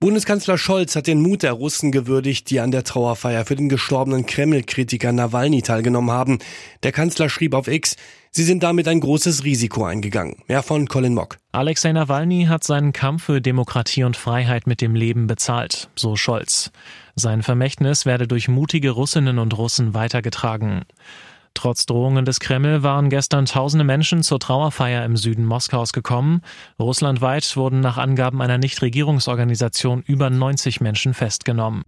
Bundeskanzler Scholz hat den Mut der Russen gewürdigt, die an der Trauerfeier für den gestorbenen Kreml-Kritiker Nawalny teilgenommen haben. Der Kanzler schrieb auf X, sie sind damit ein großes Risiko eingegangen. Mehr von Colin Mock. Alexei Nawalny hat seinen Kampf für Demokratie und Freiheit mit dem Leben bezahlt, so Scholz. Sein Vermächtnis werde durch mutige Russinnen und Russen weitergetragen. Trotz Drohungen des Kreml waren gestern tausende Menschen zur Trauerfeier im Süden Moskaus gekommen. Russlandweit wurden nach Angaben einer Nichtregierungsorganisation über 90 Menschen festgenommen.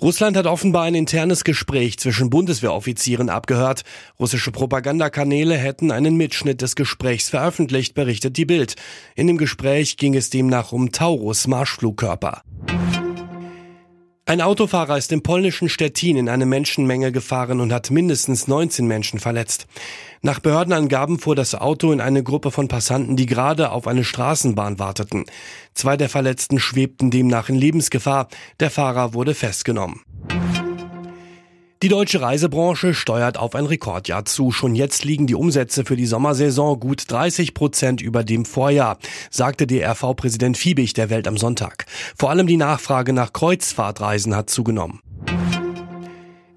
Russland hat offenbar ein internes Gespräch zwischen Bundeswehroffizieren abgehört. Russische Propagandakanäle hätten einen Mitschnitt des Gesprächs veröffentlicht, berichtet die Bild. In dem Gespräch ging es demnach um Taurus Marschflugkörper. Ein Autofahrer ist im polnischen Stettin in eine Menschenmenge gefahren und hat mindestens 19 Menschen verletzt. Nach Behördenangaben fuhr das Auto in eine Gruppe von Passanten, die gerade auf eine Straßenbahn warteten. Zwei der Verletzten schwebten demnach in Lebensgefahr. Der Fahrer wurde festgenommen. Die deutsche Reisebranche steuert auf ein Rekordjahr zu. Schon jetzt liegen die Umsätze für die Sommersaison gut 30 Prozent über dem Vorjahr, sagte DRV-Präsident Fiebig der Welt am Sonntag. Vor allem die Nachfrage nach Kreuzfahrtreisen hat zugenommen.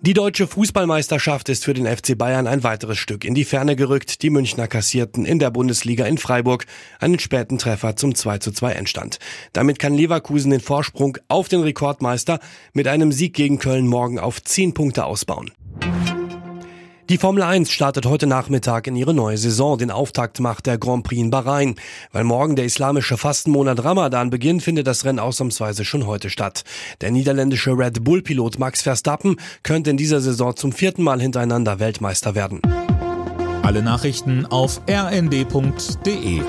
Die deutsche Fußballmeisterschaft ist für den FC Bayern ein weiteres Stück in die Ferne gerückt. Die Münchner kassierten in der Bundesliga in Freiburg einen späten Treffer zum 2 zu 2 Endstand. Damit kann Leverkusen den Vorsprung auf den Rekordmeister mit einem Sieg gegen Köln morgen auf 10 Punkte ausbauen. Die Formel 1 startet heute Nachmittag in ihre neue Saison. Den Auftakt macht der Grand Prix in Bahrain. Weil morgen der islamische Fastenmonat Ramadan beginnt, findet das Rennen ausnahmsweise schon heute statt. Der niederländische Red Bull-Pilot Max Verstappen könnte in dieser Saison zum vierten Mal hintereinander Weltmeister werden. Alle Nachrichten auf rnd.de